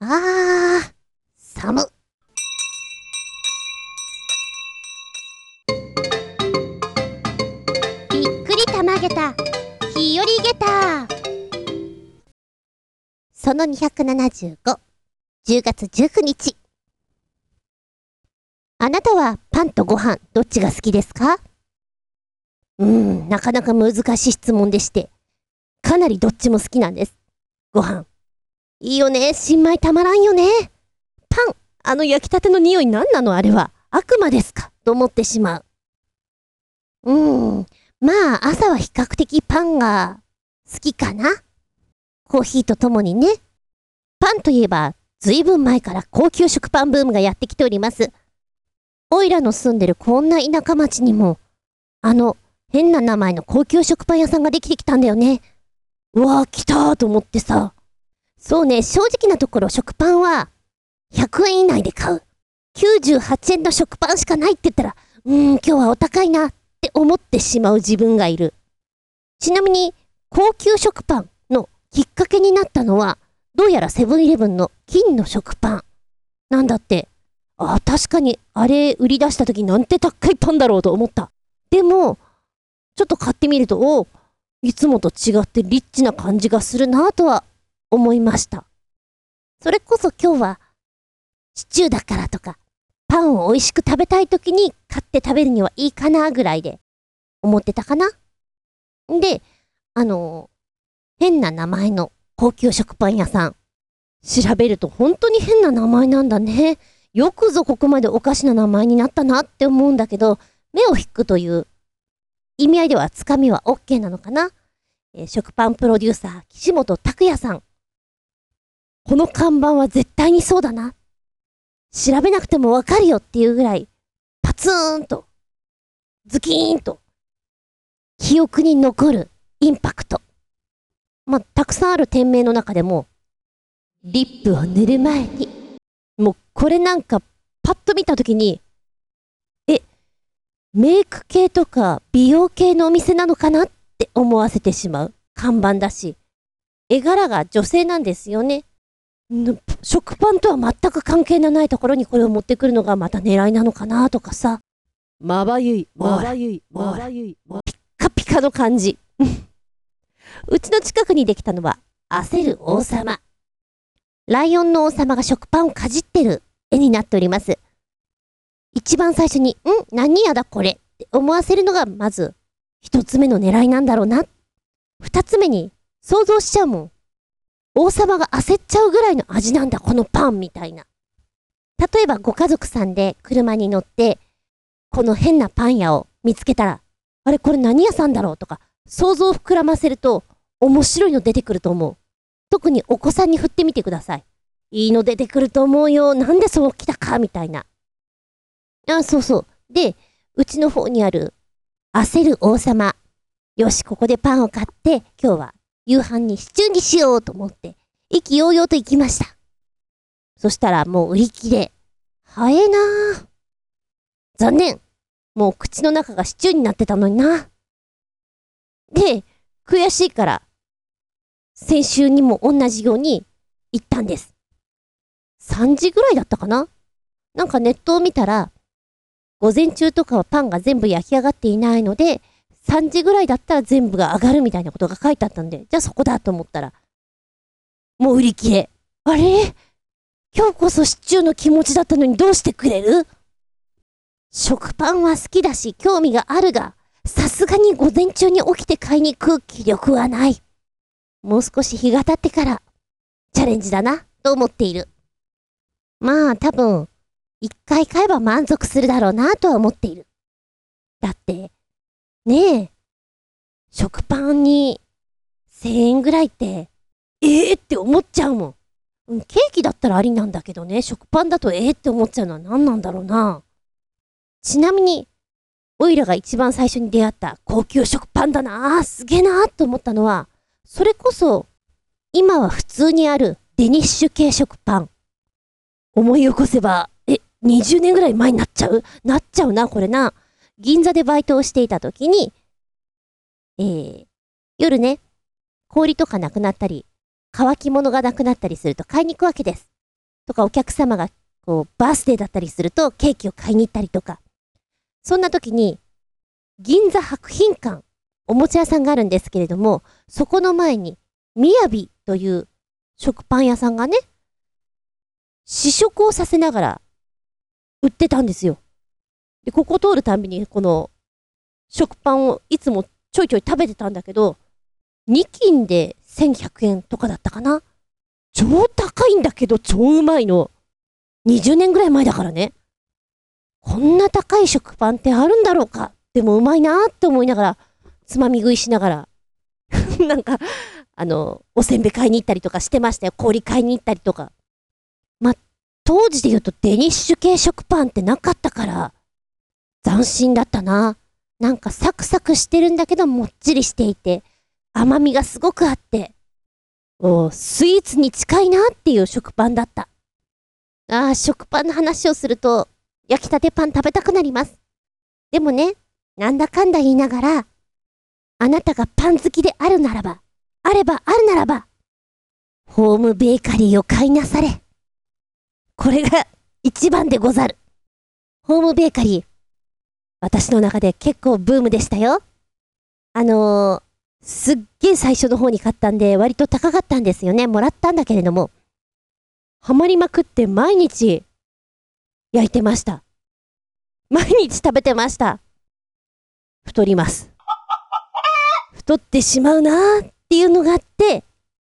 あー、寒。びっくりたまげた、日和げた。その275、10月19日。あなたはパンとご飯、どっちが好きですか？うーん、なかなか難しい質問でして、かなりどっちも好きなんです。ご飯。いいよね、新米たまらんよね。パン、あの焼きたての匂い何なの？あれは。悪魔ですか？と思ってしまう。うーん、まあ朝は比較的パンが好きかな。コーヒーとともにね。パンといえば、ずいぶん前から高級食パンブームがやってきております。おいらの住んでるこんな田舎町にも、あの変な名前の高級食パン屋さんができてきたんだよね。うわ来たーと思ってさ。そうね、正直なところ食パンは100円以内で買う。98円の食パンしかないって言ったら、うーん、今日はお高いなって思ってしまう自分がいる。ちなみに、高級食パンのきっかけになったのは、どうやらセブンイレブンの金の食パン。なんだって。あ、確かに、あれ売り出した時なんて高いパンだろうと思った。でも、ちょっと買ってみると、おいつもと違ってリッチな感じがするなぁとは思いました。それこそ今日は、シチューだからとか、パンを美味しく食べたい時に買って食べるにはいいかなぐらいで思ってたかな。で、あの変な名前の高級食パン屋さん。調べると本当に変な名前なんだね。よくぞここまでおかしな名前になったなって思うんだけど、目を引くという意味合いではつかみは OK なのかな。えー食パンプロデューサー、岸本拓也さん。この看板は絶対にそうだな。調べなくてもわかるよっていうぐらい、パツーンと、ズキーンと、記憶に残るインパクト。まあ、たくさんある店名の中でも、リップを塗る前に、もうこれなんかパッと見たときに、え、メイク系とか美容系のお店なのかな？って思わせてしまう看板だし、絵柄が女性なんですよね。ん食パンとは全く関係のないところにこれを持ってくるのがまた狙いなのかなとかさ。まばゆい、まばゆい、まばゆい、ピッカピカの感じ。うちの近くにできたのは、焦る王様。ライオンの王様が食パンをかじってる絵になっております。一番最初に、ん何やだこれって思わせるのがまず一つ目の狙いなんだろうな。二つ目に想像しちゃうもん。王様が焦っちゃうぐらいの味なんだ、このパンみたいな。例えばご家族さんで車に乗って、この変なパン屋を見つけたら、あれこれ何屋さんだろうとか、想像を膨らませると面白いの出てくると思う。特にお子さんに振ってみてください。いいの出てくると思うよ。なんでそう来たかみたいな。あ、そうそう。で、うちの方にある、焦る王様。よし、ここでパンを買って、今日は夕飯にシチューにしようと思って、意気揚々と行きました。そしたらもう売り切れ。早えなあ残念。もう口の中がシチューになってたのにな。で、悔しいから、先週にも同じように行ったんです。3時ぐらいだったかななんかネットを見たら、午前中とかはパンが全部焼き上がっていないので、3時ぐらいだったら全部が上がるみたいなことが書いてあったんで、じゃあそこだと思ったら、もう売り切れ。あれ？今日こそシチューの気持ちだったのにどうしてくれる？食パンは好きだし興味があるが、さすがに午前中に起きて買いに行く気力はない。もう少し日が経ってから、チャレンジだな、と思っている。まあ多分、一回買えば満足するだろうなとは思っている。だって、ねえ、食パンに1000円ぐらいって、ええ？って思っちゃうもん。ケーキだったらありなんだけどね、食パンだとええって思っちゃうのは何なんだろうな。ちなみに、オイラが一番最初に出会った高級食パンだなすげえなと思ったのは、それこそ、今は普通にあるデニッシュ系食パン。思い起こせば、え、20年ぐらい前になっちゃう？なっちゃうな、これな。銀座でバイトをしていた時に、えー、夜ね、氷とかなくなったり、乾き物がなくなったりすると買いに行くわけです。とかお客様がこうバースデーだったりするとケーキを買いに行ったりとか、そんな時に銀座博品館、おもちゃ屋さんがあるんですけれども、そこの前に、みやびという食パン屋さんがね、試食をさせながら売ってたんですよ。で、ここ通るたびに、この食パンをいつもちょいちょい食べてたんだけど、2斤で1100円とかだったかな？超高いんだけど超うまいの。20年ぐらい前だからね。こんな高い食パンってあるんだろうか？でもうまいなーって思いながら、つまみ食いしながら、なんか、あの、おせんべい買いに行ったりとかしてましたよ。氷買いに行ったりとか。ま、当時で言うとデニッシュ系食パンってなかったから、斬新だったな。なんかサクサクしてるんだけどもっちりしていて、甘みがすごくあって、おスイーツに近いなっていう食パンだった。ああ、食パンの話をすると、焼きたてパン食べたくなります。でもね、なんだかんだ言いながら、あなたがパン好きであるならば、あればあるならば、ホームベーカリーを買いなされ。これが一番でござる。ホームベーカリー、私の中で結構ブームでしたよ。あのー、すっげえ最初の方に買ったんで、割と高かったんですよね。もらったんだけれども、ハマりまくって毎日焼いてました。毎日食べてました。太ります。太ってしまうなーっていうのがあって、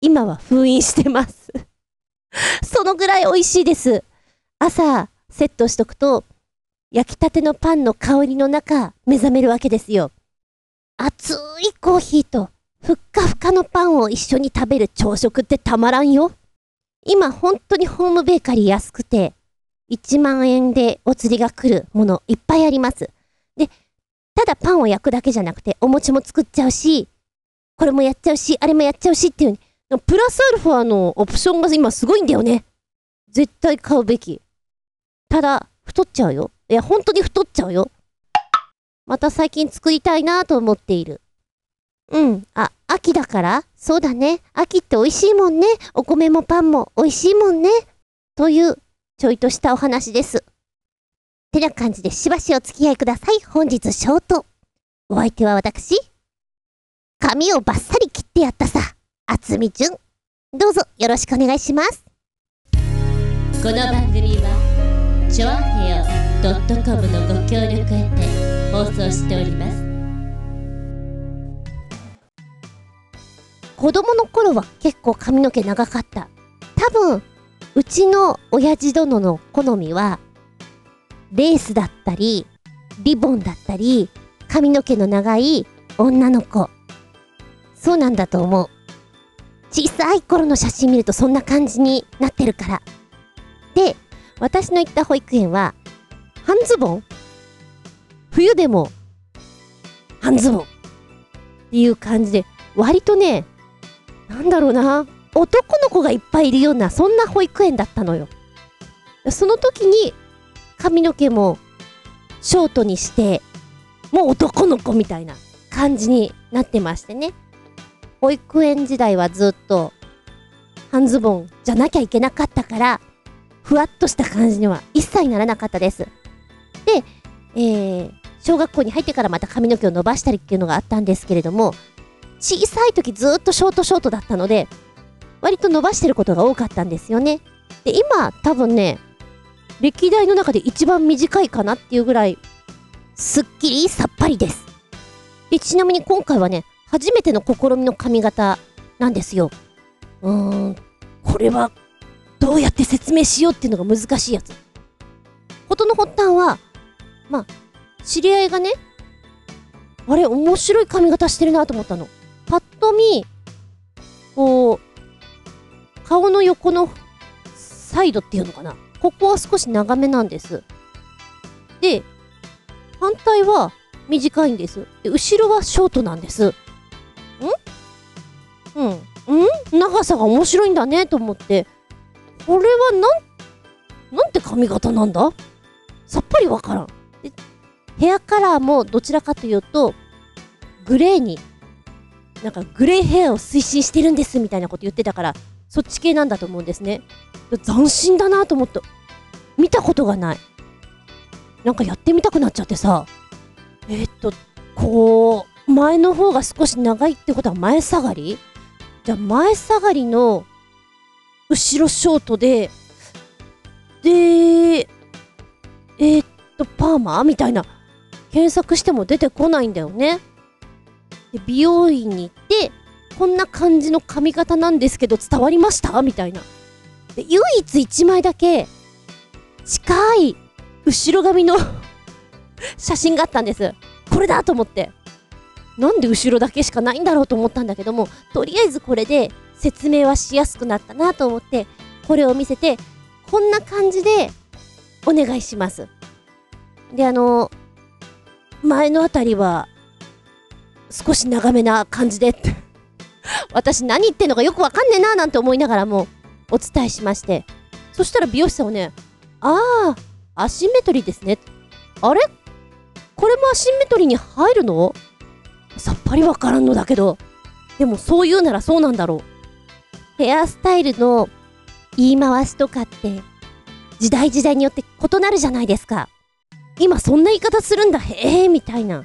今は封印してますそのぐらい美味しいです。朝、セットしとくと、焼きたてのパンの香りの中、目覚めるわけですよ。熱いコーヒーと、ふっかふかのパンを一緒に食べる朝食ってたまらんよ。今本当にホームベーカリー安くて、1万円でお釣りが来るものいっぱいあります。で、ただパンを焼くだけじゃなくて、お餅も作っちゃうし、これもやっちゃうし、あれもやっちゃうしっていう、プラスアルファのオプションが今すごいんだよね。絶対買うべき。ただ、太っちゃうよ。いや、本当に太っちゃうよ。また最近作りたいなと思っている。うん。あ、秋だから？そうだね。秋って美味しいもんね。お米もパンも美味しいもんね。という、ちょいとしたお話です。てな感じでしばしお付き合いください。本日ショート。お相手は私。髪をバッサリ切ってやったさ。あつみじゅん。どうぞよろしくお願いします。この番組は、ちょあへよ .com のご協力へて放送しております。子供の頃は結構髪の毛長かった。多分、うちの親父殿の好みは、レースだったり、リボンだったり、髪の毛の長い女の子。そうなんだと思う。小さい頃の写真見るとそんな感じになってるから。で、私の行った保育園は、半ズボン？冬でも、半ズボン？っていう感じで、割とね、なんだろうな、男の子がいっぱいいるような、そんな保育園だったのよ。その時に、髪の毛もショートにして、もう男の子みたいな感じになってましてね。保育園時代はずっと半ズボンじゃなきゃいけなかったから、ふわっとした感じには一切ならなかったです。えー、小学校に入ってからまた髪の毛を伸ばしたりっていうのがあったんですけれども、小さい時ずっとショートショートだったので、割と伸ばしてることが多かったんですよね。で、今多分ね、歴代の中で一番短いかなっていうぐらい、すっきりさっぱりです。で、ちなみに今回はね、初めての試みの髪型なんですよ。うーん、これは、どうやって説明しようっていうのが難しいやつ。事の発端は、まあ、知り合いがね、あれ、面白い髪型してるなと思ったの。パッと見、こう、顔の横のサイドっていうのかな。ここは少し長めなんです。で、反対は短いんです。で、後ろはショートなんです。ん？うん。ん？長さが面白いんだねと思って、これはなん、なんて髪型なんだ？さっぱりわからん。ヘアカラーもどちらかというと、グレーに、なんかグレーヘアを推進してるんですみたいなこと言ってたから、そっち系なんだと思うんですね。斬新だなと思って、見たことがない。なんかやってみたくなっちゃってさ、えーっと、こう、前の方が少し長いってことは前下がり？じゃあ前下がりの後ろショートで、で、えーっと、パーマ？みたいな、検索しても出てこないんだよね。で、美容院に行って、こんな感じの髪型なんですけど伝わりました？みたいな。で、唯一1枚だけ、近い後ろ髪の 写真があったんです。これだと思って。なんで後ろだけしかないんだろうと思ったんだけども、とりあえずこれで説明はしやすくなったなと思って、これを見せて、こんな感じでお願いします。で、あの、前のあたりは、少し長めな感じで。っ て私何言ってんのかよくわかんねえななんて思いながらもお伝えしまして。そしたら美容師さんはねああアシンメトリーですね。あれ？これもアシンメトリーに入るの？さっぱりわからんのだけど。でもそう言うならそうなんだろう。ヘアスタイルの言い回しとかって時代時代によって異なるじゃないですか。今そんな言い方するんだ。へえみたいな。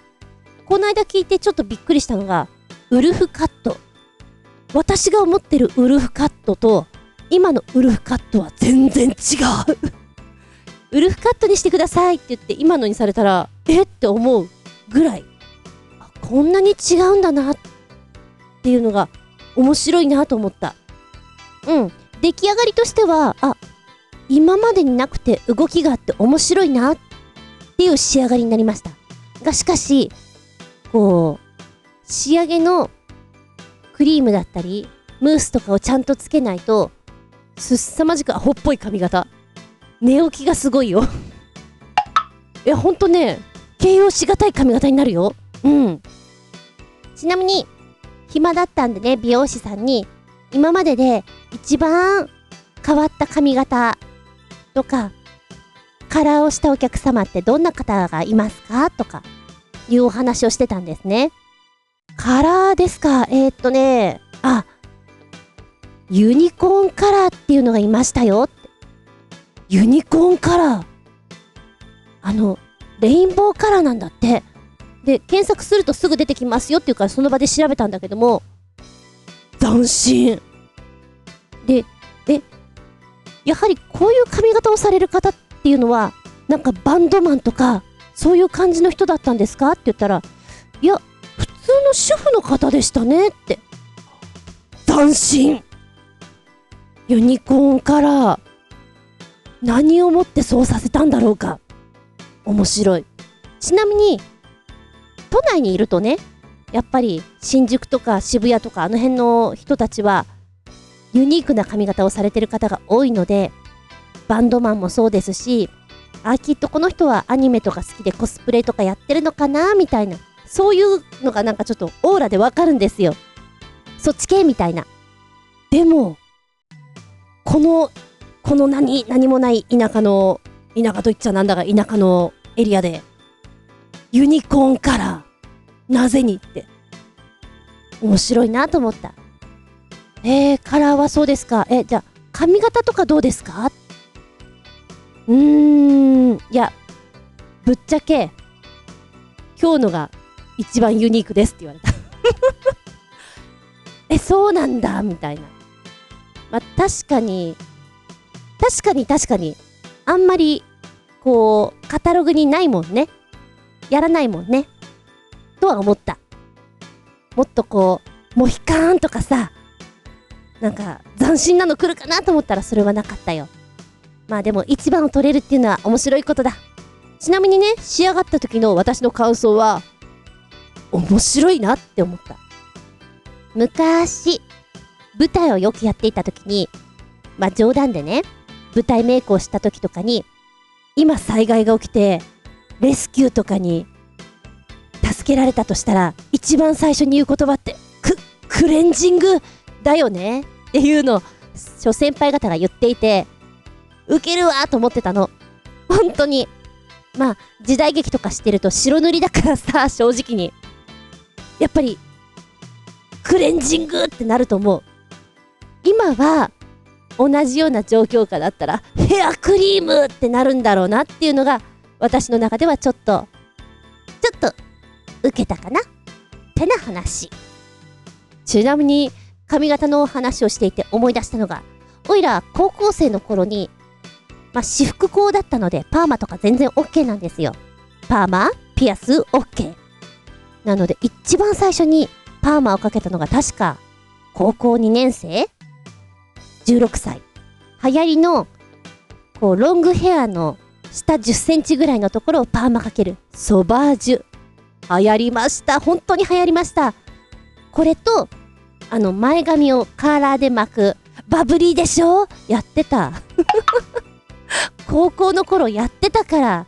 この間聞いてちょっとびっくりしたのがウルフカット。私が思ってるウルフカットと今のウルフカットは全然違う。ウルフカットにしてくださいって言って今のにされたらえって思うぐらい。あこんなに違うんだなっていうのが面白いなと思った。うん。出来上がりとしてはあ今までになくて動きがあって面白いなっていう仕上がりになりました。がしかしこう仕上げのクリームだったりムースとかをちゃんとつけないとすっさまじくアホっぽい髪型。寝起きがすごいよ。いやほんとね形容しがたい髪型になるよ。うん。ちなみに暇だったんでね美容師さんに今までで一番変わった髪型とかカラーをしたお客様ってどんな方がいますか？とかいうお話をしてたんですね。カラーですか？えー、っとねあユニコーンカラーっていうのがいましたよ。ユニコーンカラー。あのレインボーカラーなんだって。で検索するとすぐ出てきますよ。っていうからその場で調べたんだけども斬新。でえやはりこういう髪型をされる方っっていうのはなんかバンドマンとかそういう感じの人だったんですか？って言ったらいや普通の主婦の方でしたねって。斬新。ユニコーンカラー何をもってそうさせたんだろうか。面白い。ちなみに都内にいるとねやっぱり新宿とか渋谷とかあの辺の人たちはユニークな髪型をされてる方が多いのでバンドマンもそうですしあきっとこの人はアニメとか好きでコスプレとかやってるのかなみたいなそういうのがなんかちょっとオーラでわかるんですよ。そっち系みたいな。でもこのこの何何もない田舎の田舎と言っちゃなんだが田舎のエリアでユニコーンカラーなぜにって面白いなと思った。えー、カラーはそうですか？えじゃあ髪型とかどうですか？うーんいやぶっちゃけ今日のが一番ユニークですって言われた。えそうなんだみたいな。まあ確かに確かに確かにあんまりこうカタログにないもんね。やらないもんね。とは思った。もっとこうモヒカーンとかさなんか斬新なの来るかなと思ったらそれはなかったよ。まあでも一番を取れるっていうのは面白いことだ。ちなみにね仕上がった時の私の感想は面白いなって思った。昔舞台をよくやっていた時にまあ冗談でね舞台メイクをした時とかに今災害が起きてレスキューとかに助けられたとしたら一番最初に言う言葉ってククレンジングだよねっていうのを諸先輩方が言っていてウケるわと思ってたの。本当に。まあ時代劇とかしてると白塗りだからさ 正直に。やっぱりクレンジングってなると思う。今は同じような状況下だったらヘアクリームってなるんだろうなっていうのが私の中ではちょっとちょっと受けたかな。ってな話。ちなみに髪型の話をしていて思い出したのがおいら高校生の頃にまあ私服校だったのでパーマとか全然 OK なんですよ。パーマピアス OK なので一番最初にパーマをかけたのが確か高校2年生？16歳。流行りのこうロングヘアの下10センチぐらいのところをパーマかける。ソバージュ。流行りました。本当に流行りました。これとあの前髪をカーラーで巻くバブリーでしょ？やってた。高校の頃やってたから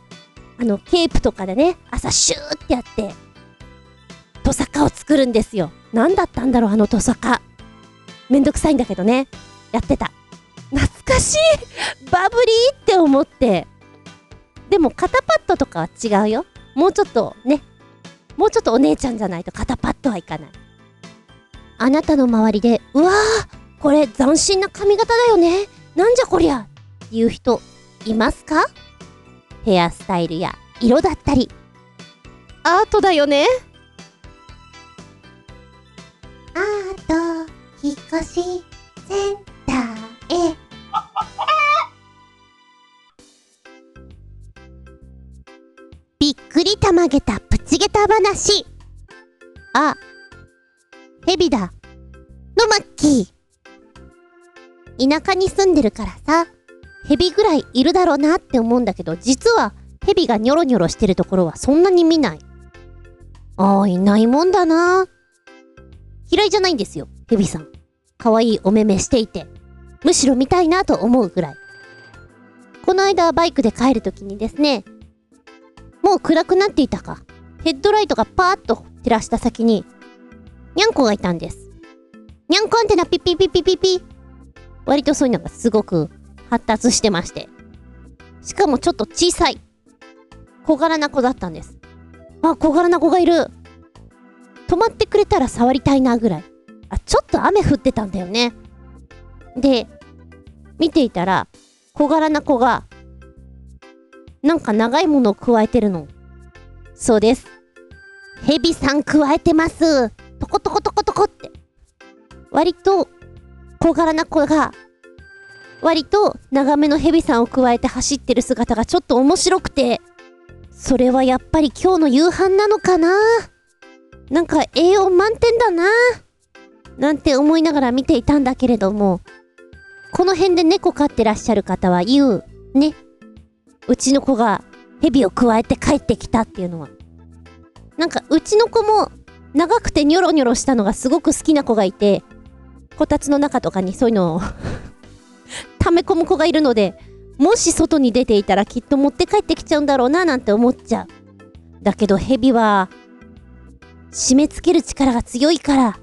あのケープとかでね朝シューってやってトサカを作るんですよ。何だったんだろうあのトサカ。めんどくさいんだけどね。やってた。懐かしい。バブリーって思って。でも肩パッドとかは違うよ。もうちょっとね。もうちょっとお姉ちゃんじゃないと肩パッドはいかない。あなたの周りでうわーこれ斬新な髪型だよね。なんじゃこりゃ。っていう人いますか？ヘアスタイルや色だったり。アートだよね。アート引っ越しセンターへ。びっくりたまげたプチゲタ話。あヘビだ。のマッキー田舎に住んでるからさヘビぐらいいるだろうなって思うんだけど実はヘビがニョロニョロしてるところはそんなに見ない。ああいないもんだな。嫌いじゃないんですよヘビさん。可愛いお目目していて。むしろ見たいなと思うぐらい。この間バイクで帰るときにですねもう暗くなっていたか。ヘッドライトがパーッと照らした先に、にゃんこがいたんです。にゃんこアンテナピッピッピッピッピッピ。割とそういうのがすごく発達してまして。しかもちょっと小さい。小柄な子だったんです。あ、小柄な子がいる。止まってくれたら触りたいなぐらい。あ、ちょっと雨降ってたんだよね。で、見ていたら、小柄な子がなんか長いものを加えてるの。そうです。ヘビさん加えてます。トコトコトコトコって。割と小柄な子が、割と長めのヘビさんを加えて走ってる姿がちょっと面白くて、それはやっぱり今日の夕飯なのかな？なんか栄養満点だな？なんて思いながら見ていたんだけれども、この辺で猫飼ってらっしゃる方は言う、ね？うちの子が蛇を加えて帰ってきたっていうのは。なんかうちの子も長くてニョロニョロしたのがすごく好きな子がいて、こたつの中とかにそういうのを溜め込む子がいるので、もし外に出ていたらきっと持って帰ってきちゃうんだろうななんて思っちゃう。だけど蛇は、締め付ける力が強いから、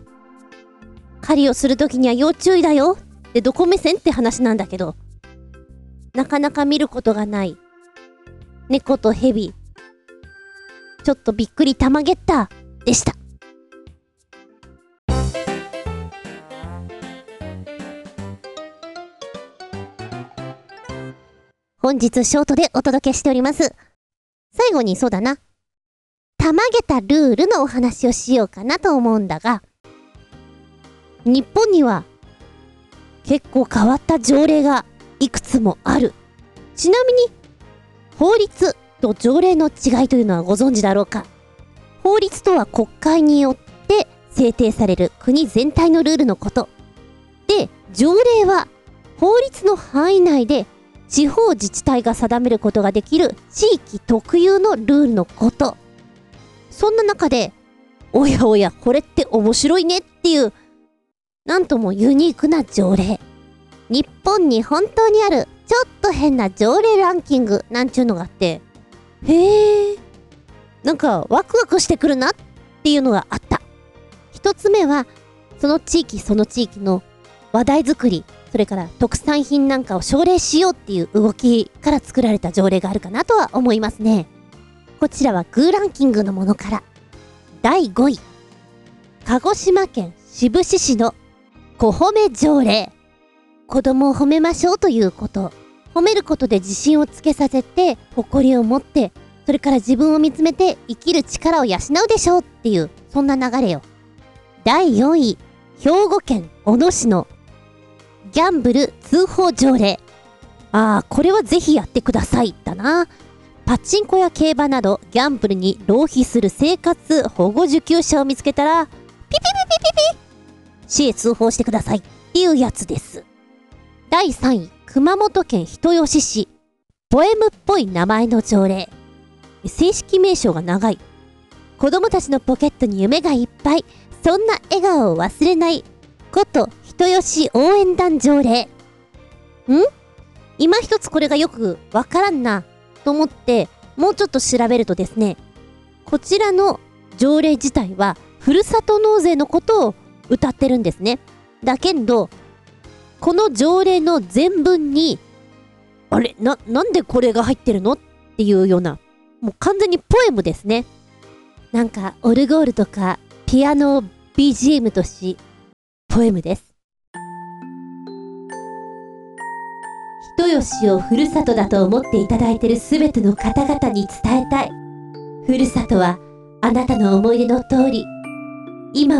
狩りをするときには要注意だよってどこ目線って話なんだけど、なかなか見ることがない猫と蛇。ちょっとびっくりたまげったでした。本日ショートでお届けしております。最後にそうだな。たまげたルールのお話をしようかなと思うんだが、日本には結構変わった条例がいくつもある。ちなみに、法律と条例の違いというのはご存知だろうか法律とは国会によって制定される国全体のルールのこと。で、条例は法律の範囲内で地方自治体が定めることができる地域特有のルールのこと。そんな中で、おやおや、これって面白いねっていう、なんともユニークな条例。日本に本当にあるちょっと変な条例ランキングなんちゅうのがあって、へえ、なんかワクワクしてくるなっていうのがあった。一つ目は、その地域その地域の話題作り、それから特産品なんかを奨励しようっていう動きから作られた条例があるかなとは思いますね。こちらはグーランキングのものから。第5位。鹿児島県志布志市の小褒め条例。子供を褒めましょうということ。褒めることで自信をつけさせて、誇りを持って、それから自分を見つめて生きる力を養うでしょうっていう、そんな流れよ。第4位、兵庫県小野市のギャンブル通報条例。ああ、これはぜひやってください。だな。パチンコや競馬などギャンブルに浪費する生活保護受給者を見つけたら、ピピピピピピ市へ通報してくださいっていうやつです。第3位、熊本県人吉市。ポエムっぽい名前の条例。正式名称が長い。子供たちのポケットに夢がいっぱい。そんな笑顔を忘れない。こと人吉応援団条例。ん？今一つこれがよくわからんな。と思って、もうちょっと調べるとですね、こちらの条例自体は、ふるさと納税のことを歌ってるんですね。だけど、この条例の全文に、あれ？な、なんでこれが入ってるのっていうような、もう完全にポエムですね。なんか、オルゴールとか、ピアノを BGM とし、ポエムです。人吉をふるさとだと思っていただいているすべての方々に伝えたい。ふるさとは、あなたの思い出の通り、今